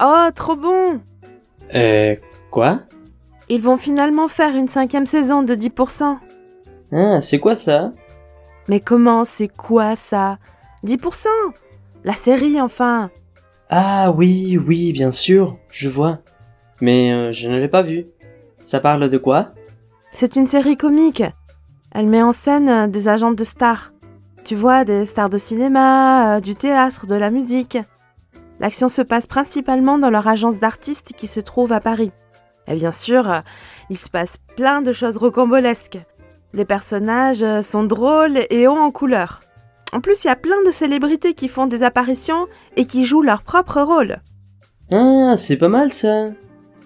Oh, trop bon Euh, quoi? Ils vont finalement faire une cinquième saison de 10%. Ah, c'est quoi ça? Mais comment, c'est quoi ça? 10% La série, enfin Ah oui, oui, bien sûr, je vois. Mais euh, je ne l'ai pas vu. Ça parle de quoi? C'est une série comique. Elle met en scène euh, des agents de stars. Tu vois, des stars de cinéma, euh, du théâtre, de la musique. L'action se passe principalement dans leur agence d'artistes qui se trouve à Paris. Et bien sûr, euh, il se passe plein de choses rocambolesques. Les personnages euh, sont drôles et hauts en couleur. En plus, il y a plein de célébrités qui font des apparitions et qui jouent leur propre rôle. Ah, c'est pas mal ça.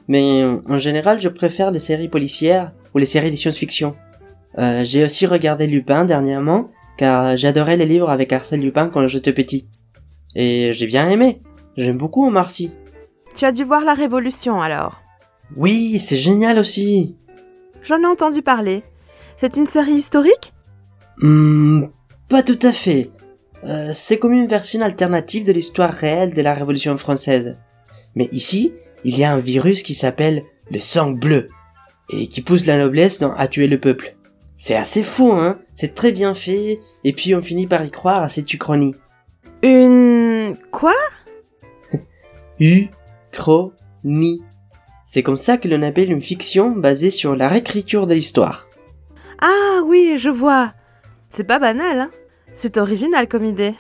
Mais euh, en général, je préfère les séries policières ou les séries de science-fiction. J'ai aussi regardé Lupin dernièrement, car j'adorais les livres avec Arsène Lupin quand j'étais petit. Et j'ai bien aimé. J'aime beaucoup Omar Sy. Tu as dû voir La Révolution alors. Oui, c'est génial aussi. J'en ai entendu parler. C'est une série historique? Hmm, pas tout à fait. Euh, c'est comme une version alternative de l'histoire réelle de la Révolution française. Mais ici, il y a un virus qui s'appelle le sang bleu et qui pousse la noblesse dans- à tuer le peuple. C'est assez fou, hein? C'est très bien fait, et puis on finit par y croire à cette uchronie. Une... Quoi? Uchronie. C'est comme ça que l'on appelle une fiction basée sur la réécriture de l'histoire. Ah oui, je vois. C'est pas banal, hein C'est original comme idée.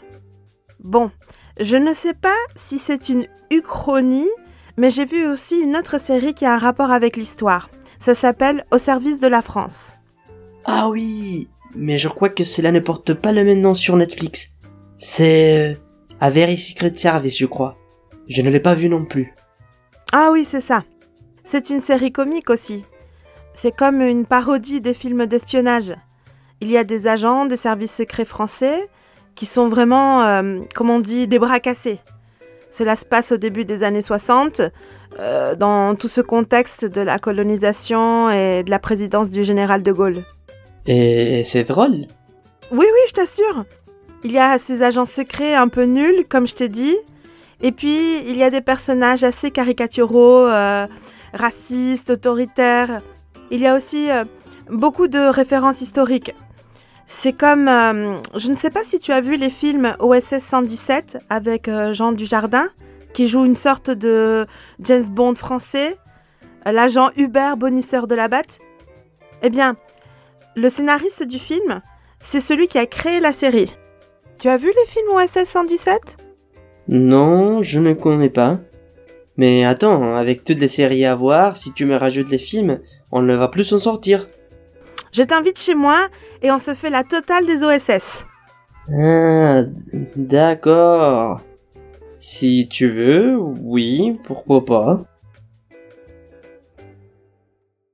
Bon, je ne sais pas si c'est une uchronie, mais j'ai vu aussi une autre série qui a un rapport avec l'histoire. Ça s'appelle Au service de la France. Ah oui, mais je crois que cela ne porte pas le même nom sur Netflix. C'est euh, A Very Secret Service, je crois. Je ne l'ai pas vu non plus. Ah oui, c'est ça. C'est une série comique aussi. C'est comme une parodie des films d'espionnage. Il y a des agents des services secrets français qui sont vraiment, euh, comme on dit, des bras cassés. Cela se passe au début des années 60, euh, dans tout ce contexte de la colonisation et de la présidence du général de Gaulle. Et c'est drôle. Oui, oui, je t'assure. Il y a ces agents secrets un peu nuls, comme je t'ai dit. Et puis, il y a des personnages assez caricaturaux, euh, racistes, autoritaires. Il y a aussi euh, beaucoup de références historiques. C'est comme... euh, je ne sais pas si tu as vu les films OSS 117 avec Jean Dujardin, qui joue une sorte de James Bond français, l'agent Hubert Bonisseur de la Batte. Eh bien, le scénariste du film, c'est celui qui a créé la série. Tu as vu les films OSS 117 Non, je ne connais pas. Mais attends, avec toutes les séries à voir, si tu me rajoutes les films, on ne va plus s'en sortir. Je t'invite chez moi et on se fait la totale des OSS. Ah, d'accord. Si tu veux, oui, pourquoi pas.